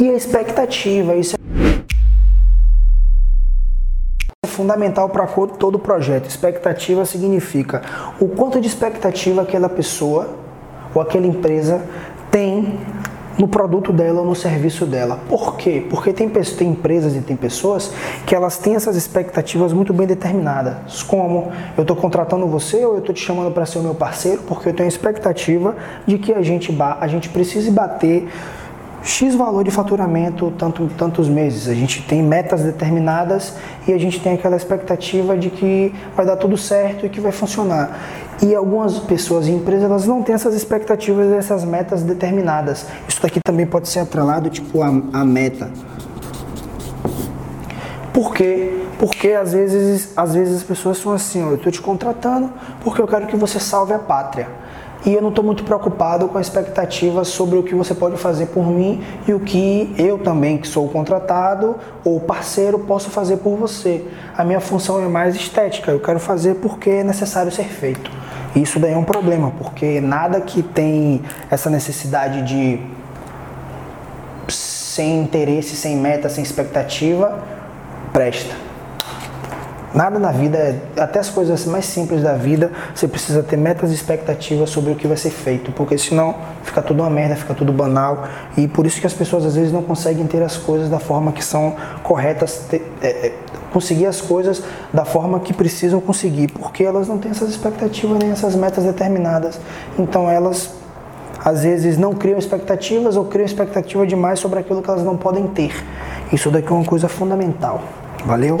E a expectativa, isso é fundamental para todo projeto. Expectativa significa o quanto de expectativa aquela pessoa ou aquela empresa tem no produto dela ou no serviço dela. Por quê? Porque tem, tem empresas e tem pessoas que elas têm essas expectativas muito bem determinadas. Como eu estou contratando você ou eu estou te chamando para ser o meu parceiro porque eu tenho a expectativa de que a gente, a gente precise bater X valor de faturamento tanto, tantos meses. A gente tem metas determinadas e a gente tem aquela expectativa de que vai dar tudo certo e que vai funcionar. E algumas pessoas e empresas elas não têm essas expectativas e essas metas determinadas. Isso daqui também pode ser atrelado tipo a, a meta. Por quê? Porque às vezes, às vezes as pessoas são assim, eu estou te contratando porque eu quero que você salve a pátria e eu não estou muito preocupado com a expectativa sobre o que você pode fazer por mim e o que eu também, que sou contratado ou parceiro, posso fazer por você. A minha função é mais estética, eu quero fazer porque é necessário ser feito. Isso daí é um problema, porque nada que tem essa necessidade de sem interesse, sem meta, sem expectativa, presta. Nada na vida, até as coisas mais simples da vida, você precisa ter metas e expectativas sobre o que vai ser feito, porque senão fica tudo uma merda, fica tudo banal. E por isso que as pessoas às vezes não conseguem ter as coisas da forma que são corretas, ter, é, é, conseguir as coisas da forma que precisam conseguir, porque elas não têm essas expectativas nem essas metas determinadas. Então elas às vezes não criam expectativas ou criam expectativa demais sobre aquilo que elas não podem ter. Isso daqui é uma coisa fundamental. Valeu?